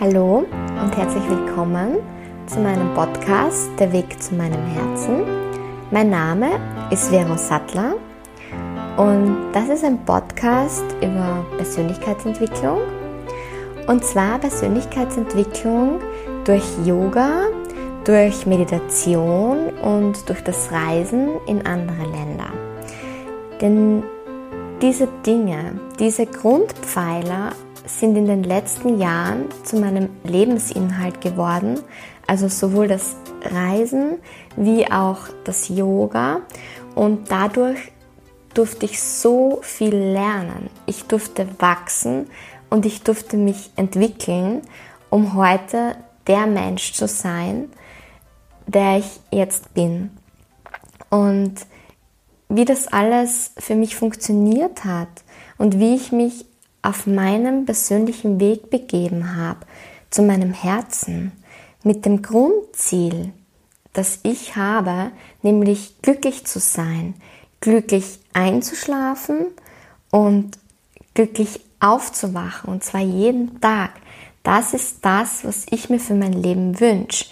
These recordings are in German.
Hallo und herzlich willkommen zu meinem Podcast Der Weg zu meinem Herzen. Mein Name ist Vero Sattler und das ist ein Podcast über Persönlichkeitsentwicklung und zwar Persönlichkeitsentwicklung durch Yoga, durch Meditation und durch das Reisen in andere Länder. Denn diese Dinge, diese Grundpfeiler sind in den letzten Jahren zu meinem Lebensinhalt geworden. Also sowohl das Reisen wie auch das Yoga. Und dadurch durfte ich so viel lernen. Ich durfte wachsen und ich durfte mich entwickeln, um heute der Mensch zu sein, der ich jetzt bin. Und wie das alles für mich funktioniert hat und wie ich mich auf meinem persönlichen Weg begeben habe, zu meinem Herzen, mit dem Grundziel, das ich habe, nämlich glücklich zu sein, glücklich einzuschlafen und glücklich aufzuwachen, und zwar jeden Tag. Das ist das, was ich mir für mein Leben wünsche.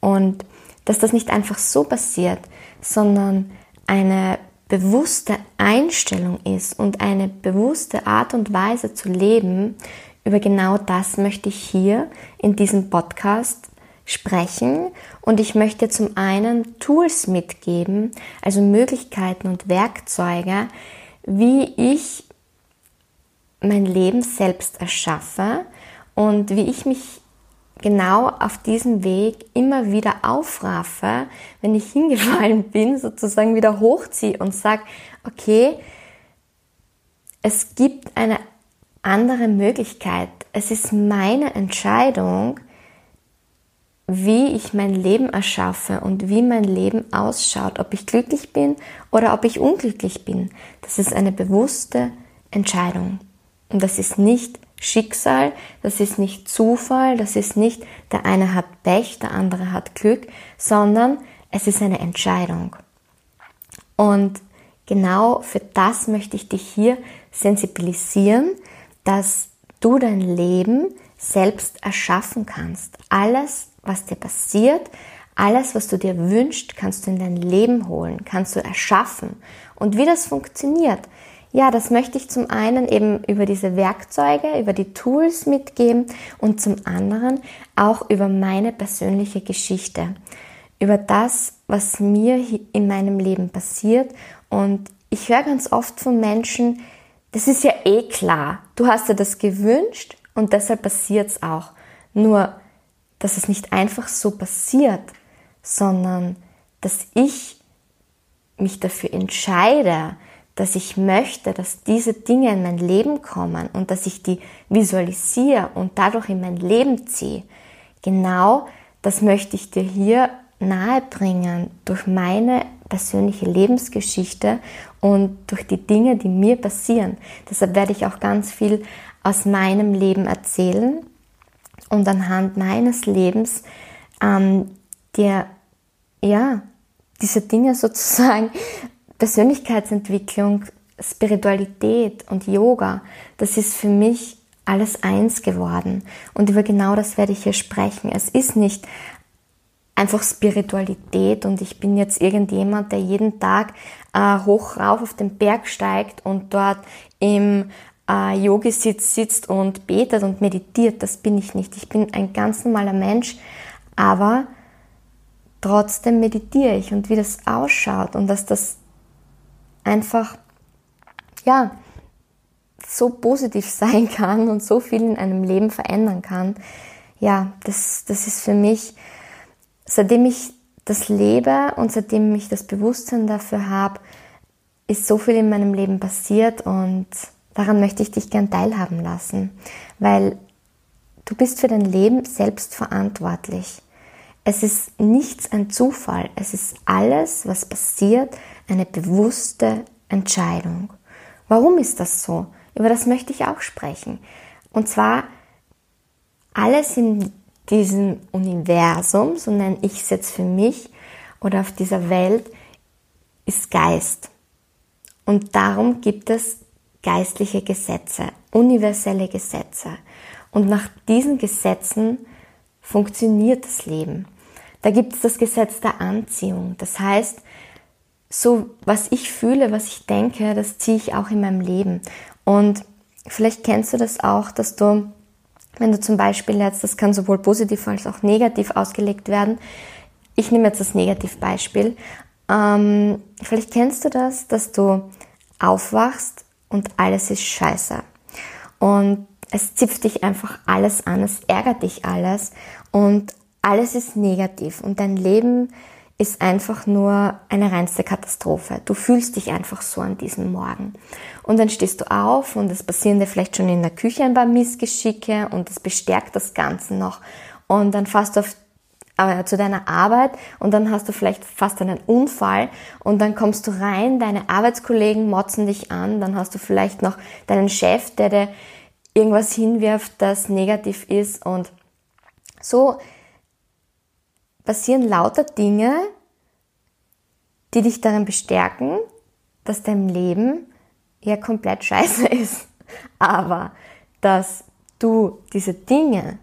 Und dass das nicht einfach so passiert, sondern eine bewusste Einstellung ist und eine bewusste Art und Weise zu leben, über genau das möchte ich hier in diesem Podcast sprechen. Und ich möchte zum einen Tools mitgeben, also Möglichkeiten und Werkzeuge, wie ich mein Leben selbst erschaffe und wie ich mich genau auf diesem Weg immer wieder aufraffe, wenn ich hingefallen bin, sozusagen wieder hochziehe und sage, okay, es gibt eine andere Möglichkeit. Es ist meine Entscheidung, wie ich mein Leben erschaffe und wie mein Leben ausschaut, ob ich glücklich bin oder ob ich unglücklich bin. Das ist eine bewusste Entscheidung. Und das ist nicht Schicksal, das ist nicht Zufall, das ist nicht der eine hat Pech, der andere hat Glück, sondern es ist eine Entscheidung. Und genau für das möchte ich dich hier sensibilisieren, dass du dein Leben selbst erschaffen kannst. Alles, was dir passiert, alles, was du dir wünschst, kannst du in dein Leben holen, kannst du erschaffen. Und wie das funktioniert, ja, das möchte ich zum einen eben über diese Werkzeuge, über die Tools mitgeben und zum anderen auch über meine persönliche Geschichte, über das, was mir in meinem Leben passiert. Und ich höre ganz oft von Menschen, das ist ja eh klar, du hast dir das gewünscht und deshalb passiert es auch. Nur, dass es nicht einfach so passiert, sondern dass ich mich dafür entscheide, dass ich möchte, dass diese Dinge in mein Leben kommen und dass ich die visualisiere und dadurch in mein Leben ziehe. Genau das möchte ich dir hier nahebringen durch meine persönliche Lebensgeschichte und durch die Dinge, die mir passieren. Deshalb werde ich auch ganz viel aus meinem Leben erzählen und anhand meines Lebens ähm, dir ja diese Dinge sozusagen Persönlichkeitsentwicklung, Spiritualität und Yoga, das ist für mich alles eins geworden. Und über genau das werde ich hier sprechen. Es ist nicht einfach Spiritualität und ich bin jetzt irgendjemand, der jeden Tag äh, hoch rauf auf den Berg steigt und dort im äh, Yogi-Sitz sitzt und betet und meditiert. Das bin ich nicht. Ich bin ein ganz normaler Mensch, aber trotzdem meditiere ich und wie das ausschaut und dass das einfach, ja, so positiv sein kann und so viel in einem Leben verändern kann. Ja, das, das ist für mich, seitdem ich das lebe und seitdem ich das Bewusstsein dafür habe, ist so viel in meinem Leben passiert und daran möchte ich dich gern teilhaben lassen, weil du bist für dein Leben selbst verantwortlich. Es ist nichts ein Zufall, es ist alles, was passiert, eine bewusste Entscheidung. Warum ist das so? Über das möchte ich auch sprechen. Und zwar alles in diesem Universum, so nenne ich es jetzt für mich, oder auf dieser Welt, ist Geist. Und darum gibt es geistliche Gesetze, universelle Gesetze. Und nach diesen Gesetzen funktioniert das Leben. Da gibt es das Gesetz der Anziehung. Das heißt, so was ich fühle, was ich denke, das ziehe ich auch in meinem Leben. Und vielleicht kennst du das auch, dass du, wenn du zum Beispiel jetzt, das kann sowohl positiv als auch negativ ausgelegt werden. Ich nehme jetzt das Negativbeispiel. Ähm, vielleicht kennst du das, dass du aufwachst und alles ist scheiße. Und es zipft dich einfach alles an, es ärgert dich alles und alles ist negativ und dein Leben ist einfach nur eine reinste Katastrophe. Du fühlst dich einfach so an diesem Morgen. Und dann stehst du auf und es passieren dir vielleicht schon in der Küche ein paar Missgeschicke und es bestärkt das Ganze noch. Und dann fährst du auf, äh, zu deiner Arbeit und dann hast du vielleicht fast einen Unfall und dann kommst du rein, deine Arbeitskollegen motzen dich an, dann hast du vielleicht noch deinen Chef, der dir irgendwas hinwirft, das negativ ist und so passieren lauter Dinge, die dich darin bestärken, dass dein Leben ja komplett scheiße ist. Aber dass du diese Dinge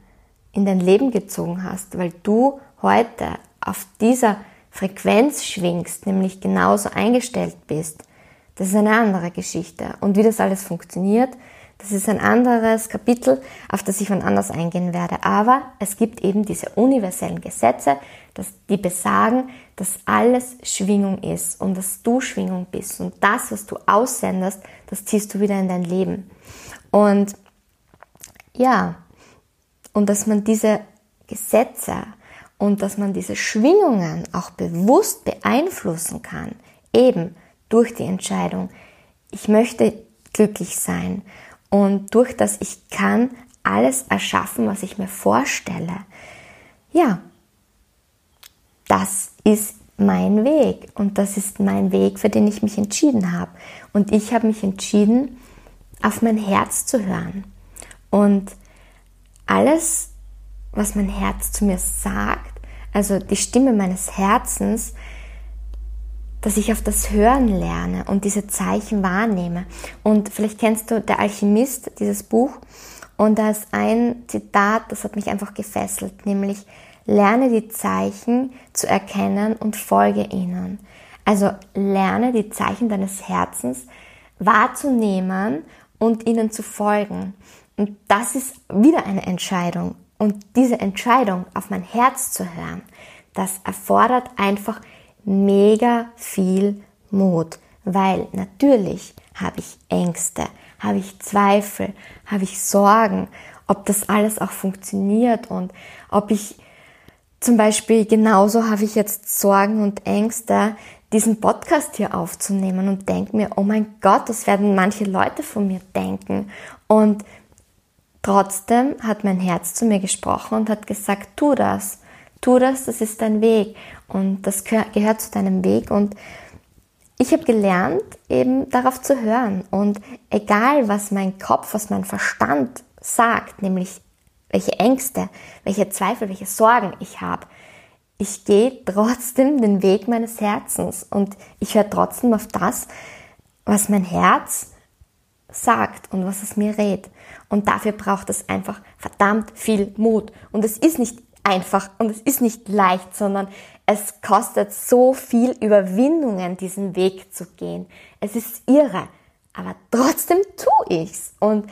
in dein Leben gezogen hast, weil du heute auf dieser Frequenz schwingst, nämlich genauso eingestellt bist, das ist eine andere Geschichte. Und wie das alles funktioniert, das ist ein anderes Kapitel, auf das ich von anders eingehen werde. Aber es gibt eben diese universellen Gesetze, dass die besagen, dass alles Schwingung ist und dass du Schwingung bist. Und das, was du aussendest, das ziehst du wieder in dein Leben. Und ja, und dass man diese Gesetze und dass man diese Schwingungen auch bewusst beeinflussen kann, eben durch die Entscheidung, ich möchte glücklich sein und durch das ich kann alles erschaffen, was ich mir vorstelle. Ja, das ist mein Weg und das ist mein Weg, für den ich mich entschieden habe. Und ich habe mich entschieden, auf mein Herz zu hören. Und alles, was mein Herz zu mir sagt, also die Stimme meines Herzens, dass ich auf das Hören lerne und diese Zeichen wahrnehme. Und vielleicht kennst du Der Alchemist, dieses Buch. Und da ist ein Zitat, das hat mich einfach gefesselt, nämlich lerne die Zeichen zu erkennen und folge ihnen. Also lerne die Zeichen deines Herzens wahrzunehmen und ihnen zu folgen. Und das ist wieder eine Entscheidung. Und diese Entscheidung, auf mein Herz zu hören, das erfordert einfach mega viel Mut, weil natürlich habe ich Ängste, habe ich Zweifel, habe ich Sorgen, ob das alles auch funktioniert und ob ich zum Beispiel genauso habe ich jetzt Sorgen und Ängste, diesen Podcast hier aufzunehmen und denke mir, oh mein Gott, das werden manche Leute von mir denken. Und trotzdem hat mein Herz zu mir gesprochen und hat gesagt, tu das, tu das, das ist dein Weg. Und das gehört zu deinem Weg. Und ich habe gelernt, eben darauf zu hören. Und egal, was mein Kopf, was mein Verstand sagt, nämlich welche Ängste, welche Zweifel, welche Sorgen ich habe, ich gehe trotzdem den Weg meines Herzens und ich höre trotzdem auf das, was mein Herz sagt und was es mir rät. Und dafür braucht es einfach verdammt viel Mut. Und es ist nicht einfach und es ist nicht leicht, sondern es kostet so viel Überwindungen, diesen Weg zu gehen. Es ist irre, aber trotzdem tue ich's. Und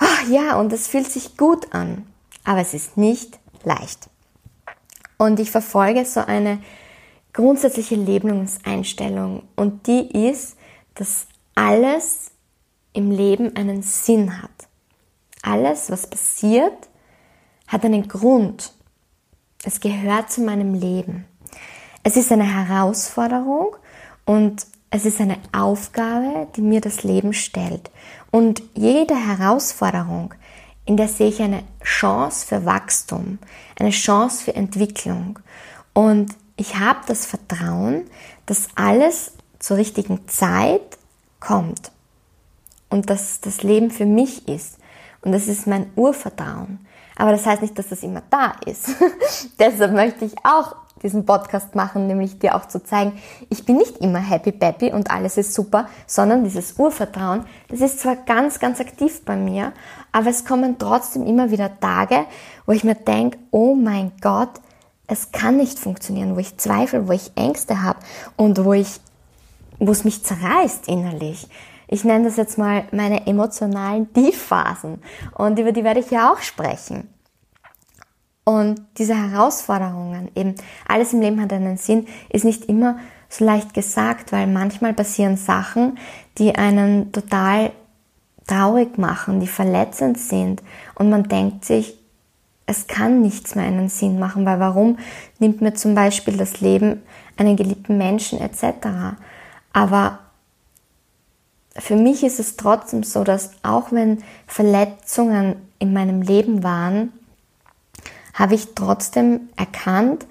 oh ja, und es fühlt sich gut an, aber es ist nicht leicht. Und ich verfolge so eine grundsätzliche Lebenseinstellung und die ist, dass alles im Leben einen Sinn hat. Alles, was passiert, hat einen Grund. Es gehört zu meinem Leben. Es ist eine Herausforderung und es ist eine Aufgabe, die mir das Leben stellt. Und jede Herausforderung, in der sehe ich eine Chance für Wachstum, eine Chance für Entwicklung. Und ich habe das Vertrauen, dass alles zur richtigen Zeit kommt und dass das Leben für mich ist. Und das ist mein Urvertrauen. Aber das heißt nicht, dass das immer da ist. Deshalb möchte ich auch diesen Podcast machen, nämlich dir auch zu zeigen, ich bin nicht immer happy peppy und alles ist super, sondern dieses Urvertrauen, das ist zwar ganz, ganz aktiv bei mir, aber es kommen trotzdem immer wieder Tage, wo ich mir denke, oh mein Gott, es kann nicht funktionieren, wo ich zweifle, wo ich Ängste habe und wo ich, wo es mich zerreißt innerlich. Ich nenne das jetzt mal meine emotionalen Tiefphasen und über die werde ich ja auch sprechen. Und diese Herausforderungen, eben alles im Leben hat einen Sinn, ist nicht immer so leicht gesagt, weil manchmal passieren Sachen, die einen total traurig machen, die verletzend sind und man denkt sich, es kann nichts mehr einen Sinn machen, weil warum nimmt mir zum Beispiel das Leben einen geliebten Menschen etc. Aber für mich ist es trotzdem so, dass auch wenn Verletzungen in meinem Leben waren, habe ich trotzdem erkannt,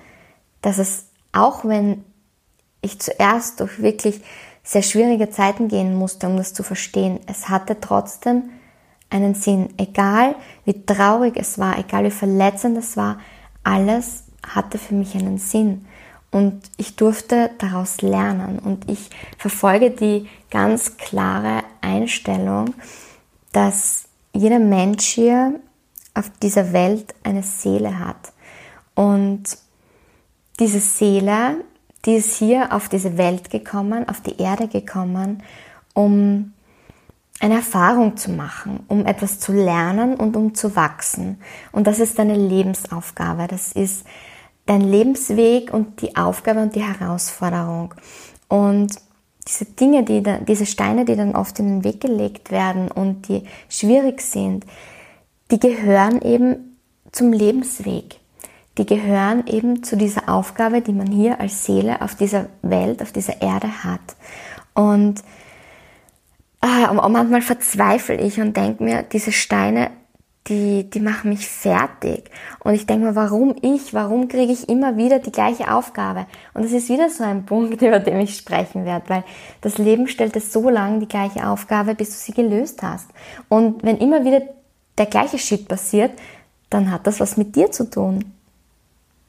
dass es, auch wenn ich zuerst durch wirklich sehr schwierige Zeiten gehen musste, um das zu verstehen, es hatte trotzdem einen Sinn. Egal wie traurig es war, egal wie verletzend es war, alles hatte für mich einen Sinn. Und ich durfte daraus lernen. Und ich verfolge die ganz klare Einstellung, dass jeder Mensch hier auf dieser Welt eine Seele hat. Und diese Seele, die ist hier auf diese Welt gekommen, auf die Erde gekommen, um eine Erfahrung zu machen, um etwas zu lernen und um zu wachsen. Und das ist deine Lebensaufgabe. Das ist dein Lebensweg und die Aufgabe und die Herausforderung. Und diese Dinge, die da, diese Steine, die dann oft in den Weg gelegt werden und die schwierig sind, die gehören eben zum Lebensweg. Die gehören eben zu dieser Aufgabe, die man hier als Seele auf dieser Welt, auf dieser Erde hat. Und ah, manchmal verzweifle ich und denke mir, diese Steine, die, die machen mich fertig. Und ich denke mir, warum ich? Warum kriege ich immer wieder die gleiche Aufgabe? Und das ist wieder so ein Punkt, über den ich sprechen werde, weil das Leben stellt es so lange die gleiche Aufgabe, bis du sie gelöst hast. Und wenn immer wieder der gleiche Shit passiert, dann hat das was mit dir zu tun.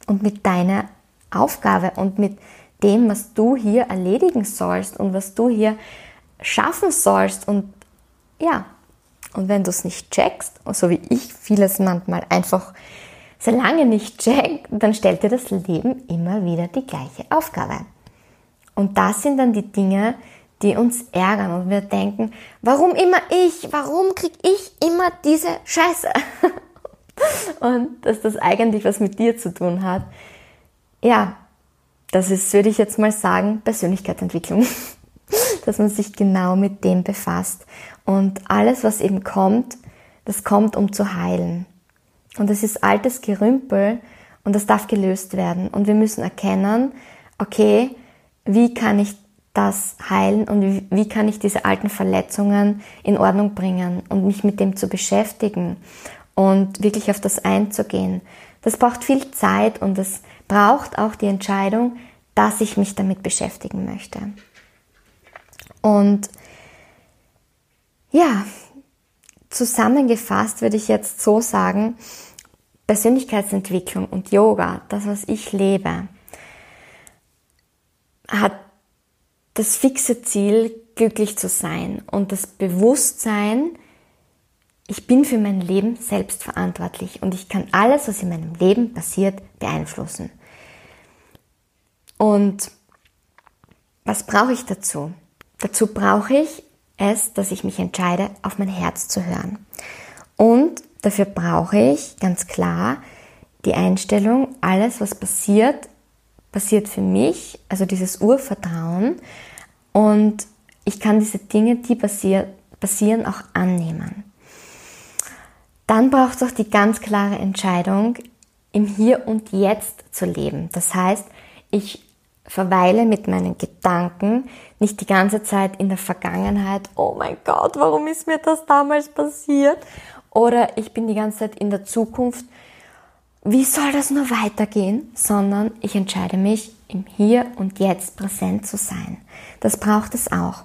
Und mit deiner Aufgabe und mit dem, was du hier erledigen sollst und was du hier schaffen sollst. Und ja, und wenn du es nicht checkst, so wie ich vieles manchmal einfach sehr lange nicht check, dann stellt dir das Leben immer wieder die gleiche Aufgabe. Und das sind dann die Dinge, die uns ärgern und wir denken, warum immer ich? Warum krieg ich immer diese Scheiße? und dass das eigentlich was mit dir zu tun hat. Ja, das ist, würde ich jetzt mal sagen, Persönlichkeitsentwicklung. dass man sich genau mit dem befasst. Und alles, was eben kommt, das kommt, um zu heilen. Und das ist altes Gerümpel und das darf gelöst werden. Und wir müssen erkennen, okay, wie kann ich das heilen und wie, kann ich diese alten Verletzungen in Ordnung bringen und mich mit dem zu beschäftigen und wirklich auf das einzugehen. Das braucht viel Zeit und es braucht auch die Entscheidung, dass ich mich damit beschäftigen möchte. Und ja, zusammengefasst würde ich jetzt so sagen, Persönlichkeitsentwicklung und Yoga, das, was ich lebe, hat das fixe Ziel, glücklich zu sein und das Bewusstsein, ich bin für mein Leben selbst verantwortlich und ich kann alles, was in meinem Leben passiert, beeinflussen. Und was brauche ich dazu? Dazu brauche ich es, dass ich mich entscheide, auf mein Herz zu hören. Und dafür brauche ich ganz klar die Einstellung, alles, was passiert, passiert für mich, also dieses Urvertrauen. Und ich kann diese Dinge, die passier passieren, auch annehmen. Dann braucht es auch die ganz klare Entscheidung, im Hier und Jetzt zu leben. Das heißt, ich verweile mit meinen Gedanken nicht die ganze Zeit in der Vergangenheit, oh mein Gott, warum ist mir das damals passiert? Oder ich bin die ganze Zeit in der Zukunft, wie soll das nur weitergehen? Sondern ich entscheide mich, im Hier und Jetzt präsent zu sein. Das braucht es auch.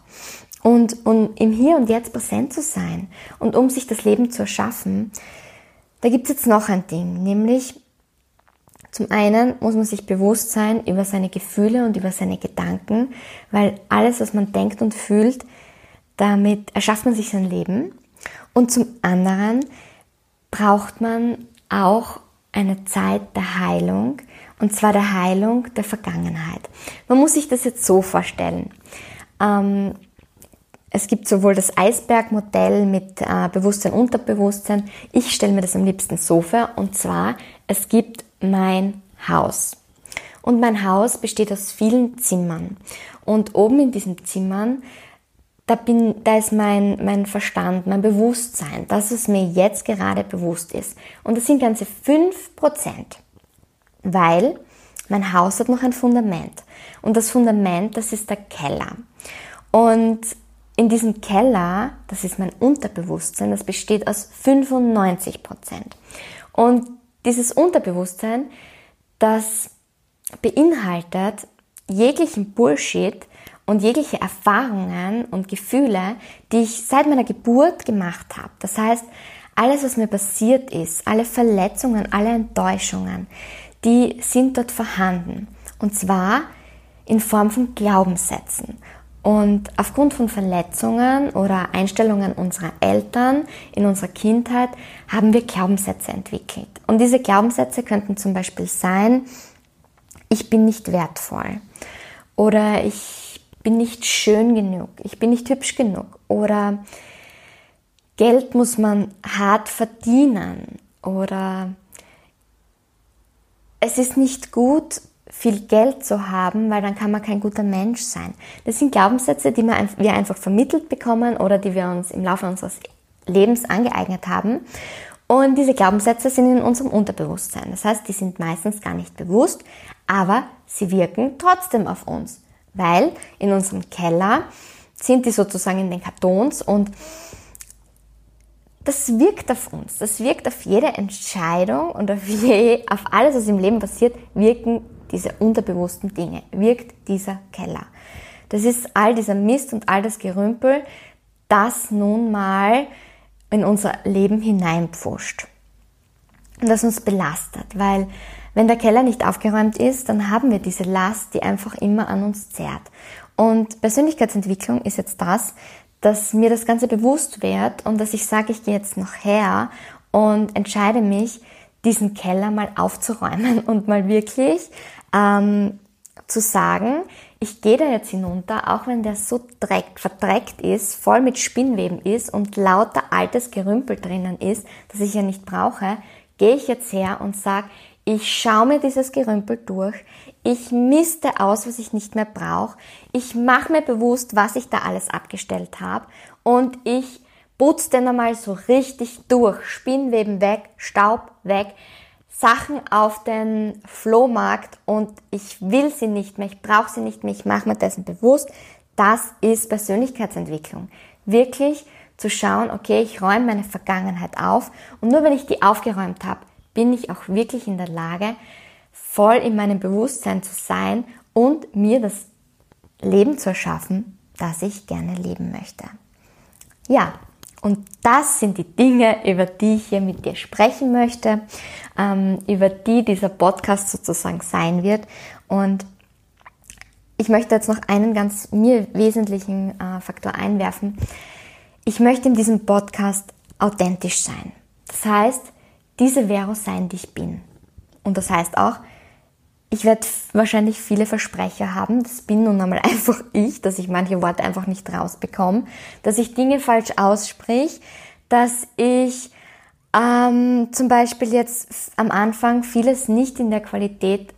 Und um im Hier und Jetzt präsent zu sein und um sich das Leben zu erschaffen, da gibt es jetzt noch ein Ding, nämlich Zum einen muss man sich bewusst sein über seine Gefühle und über seine Gedanken, weil alles, was man denkt und fühlt, damit erschafft man sich sein Leben. Und zum anderen braucht man auch eine Zeit der Heilung, und zwar der Heilung der Vergangenheit. Man muss sich das jetzt so vorstellen. Ähm, es gibt sowohl das Eisbergmodell mit äh, Bewusstsein, Unterbewusstsein. Ich stelle mir das am liebsten so vor. Und zwar, es gibt mein Haus. Und mein Haus besteht aus vielen Zimmern. Und oben in diesen Zimmern, da, bin, da ist mein, mein Verstand, mein Bewusstsein, dass es mir jetzt gerade bewusst ist. Und das sind ganze 5%. Weil mein Haus hat noch ein Fundament. Und das Fundament, das ist der Keller. Und in diesem Keller, das ist mein Unterbewusstsein, das besteht aus 95 Prozent. Und dieses Unterbewusstsein, das beinhaltet jeglichen Bullshit und jegliche Erfahrungen und Gefühle, die ich seit meiner Geburt gemacht habe. Das heißt, alles, was mir passiert ist, alle Verletzungen, alle Enttäuschungen, die sind dort vorhanden. Und zwar in Form von Glaubenssätzen. Und aufgrund von Verletzungen oder Einstellungen unserer Eltern in unserer Kindheit haben wir Glaubenssätze entwickelt. Und diese Glaubenssätze könnten zum Beispiel sein, ich bin nicht wertvoll oder ich bin nicht schön genug, ich bin nicht hübsch genug oder Geld muss man hart verdienen oder es ist nicht gut, viel Geld zu haben, weil dann kann man kein guter Mensch sein. Das sind Glaubenssätze, die wir einfach vermittelt bekommen oder die wir uns im Laufe unseres Lebens angeeignet haben. Und diese Glaubenssätze sind in unserem Unterbewusstsein. Das heißt, die sind meistens gar nicht bewusst, aber sie wirken trotzdem auf uns, weil in unserem Keller sind die sozusagen in den Kartons und das wirkt auf uns. Das wirkt auf jede Entscheidung und auf, je, auf alles, was im Leben passiert, wirken diese unterbewussten Dinge, wirkt dieser Keller. Das ist all dieser Mist und all das Gerümpel, das nun mal in unser Leben hineinpfuscht. Und das uns belastet, weil wenn der Keller nicht aufgeräumt ist, dann haben wir diese Last, die einfach immer an uns zerrt. Und Persönlichkeitsentwicklung ist jetzt das, dass mir das Ganze bewusst wird und dass ich sage, ich gehe jetzt noch her und entscheide mich, diesen Keller mal aufzuräumen und mal wirklich ähm, zu sagen, ich gehe da jetzt hinunter, auch wenn der so dreckt, verdreckt ist, voll mit Spinnweben ist und lauter altes Gerümpel drinnen ist, das ich ja nicht brauche, gehe ich jetzt her und sage, ich schaue mir dieses Gerümpel durch, ich misste aus, was ich nicht mehr brauche, ich mache mir bewusst, was ich da alles abgestellt habe und ich putze den einmal so richtig durch, Spinnweben weg, Staub weg, Sachen auf den Flohmarkt und ich will sie nicht mehr, ich brauche sie nicht mehr, ich mache mir dessen bewusst. Das ist Persönlichkeitsentwicklung. Wirklich zu schauen, okay, ich räume meine Vergangenheit auf und nur wenn ich die aufgeräumt habe, bin ich auch wirklich in der Lage, voll in meinem Bewusstsein zu sein und mir das Leben zu erschaffen, das ich gerne leben möchte. Ja, und das sind die Dinge, über die ich hier mit dir sprechen möchte, ähm, über die dieser Podcast sozusagen sein wird. Und ich möchte jetzt noch einen ganz mir wesentlichen äh, Faktor einwerfen. Ich möchte in diesem Podcast authentisch sein. Das heißt, diese Vero sein, die ich bin. Und das heißt auch, ich werde wahrscheinlich viele Versprecher haben. Das bin nun einmal einfach ich, dass ich manche Worte einfach nicht rausbekomme, dass ich Dinge falsch aussprich, dass ich ähm, zum Beispiel jetzt am Anfang vieles nicht in der Qualität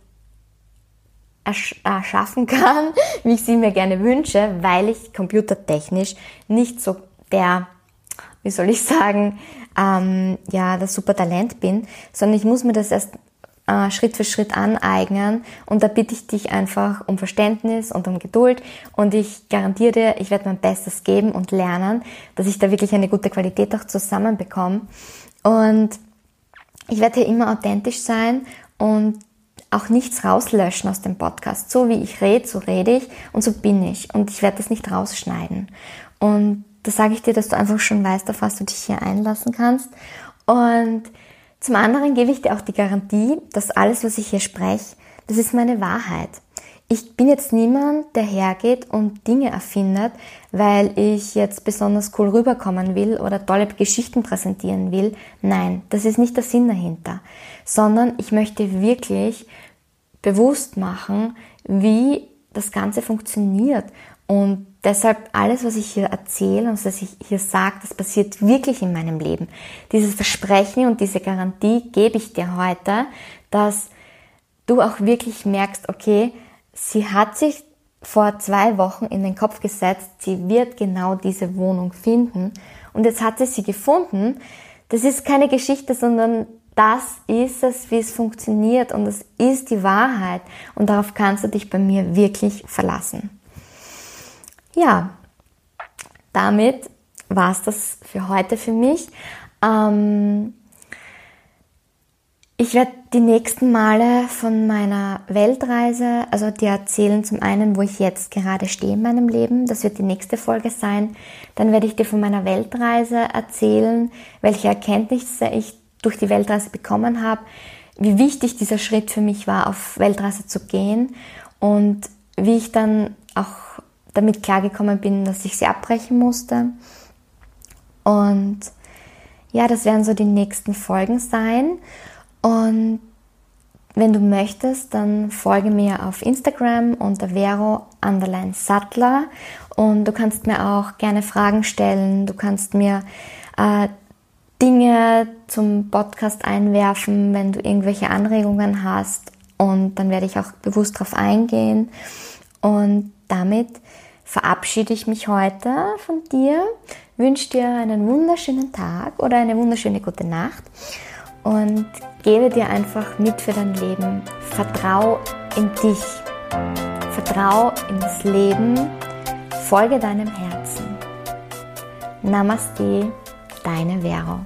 erschaffen kann, wie ich sie mir gerne wünsche, weil ich computertechnisch nicht so der, wie soll ich sagen, ähm, ja, das super Talent bin, sondern ich muss mir das erst äh, Schritt für Schritt aneignen. Und da bitte ich dich einfach um Verständnis und um Geduld. Und ich garantiere dir, ich werde mein Bestes geben und lernen, dass ich da wirklich eine gute Qualität auch zusammenbekomme. Und ich werde hier immer authentisch sein und auch nichts rauslöschen aus dem Podcast. So wie ich rede, so rede ich und so bin ich. Und ich werde das nicht rausschneiden. Und da sage ich dir, dass du einfach schon weißt, auf was du dich hier einlassen kannst. Und Zum anderen gebe ich dir auch die Garantie, dass alles, was ich hier spreche, das ist meine Wahrheit. Ich bin jetzt niemand, der hergeht und Dinge erfindet, weil ich jetzt besonders cool rüberkommen will oder tolle Geschichten präsentieren will. Nein, das ist nicht der Sinn dahinter, sondern ich möchte wirklich bewusst machen, wie das Ganze funktioniert. Und deshalb alles, was ich hier erzähle und was ich hier sage, das passiert wirklich in meinem Leben. Dieses Versprechen und diese Garantie gebe ich dir heute, dass du auch wirklich merkst, okay, sie hat sich vor zwei Wochen in den Kopf gesetzt, sie wird genau diese Wohnung finden. Und jetzt hat sie sie gefunden. Das ist keine Geschichte, sondern das ist es, wie es funktioniert und das ist die Wahrheit. Und darauf kannst du dich bei mir wirklich verlassen. Ja, damit war es das für heute für mich. Ähm, ich werde die nächsten Male von meiner Weltreise, also dir erzählen zum einen, wo ich jetzt gerade stehe in meinem Leben, das wird die nächste Folge sein. Dann werde ich dir von meiner Weltreise erzählen, welche Erkenntnisse ich durch die Weltreise bekommen habe, wie wichtig dieser Schritt für mich war, auf Weltreise zu gehen und wie ich dann auch damit klargekommen bin, dass ich sie abbrechen musste. Und ja, das werden so die nächsten Folgen sein. Und wenn du möchtest, dann folge mir auf Instagram unter Vero Underline Sattler und du kannst mir auch gerne Fragen stellen. Du kannst mir äh, Dinge zum Podcast einwerfen, wenn du irgendwelche Anregungen hast und dann werde ich auch bewusst darauf eingehen. Und damit verabschiede ich mich heute von dir, wünsche dir einen wunderschönen Tag oder eine wunderschöne gute Nacht und gebe dir einfach mit für dein Leben. Vertrau in dich. Vertrau in das Leben. Folge deinem Herzen. Namaste, deine Vero.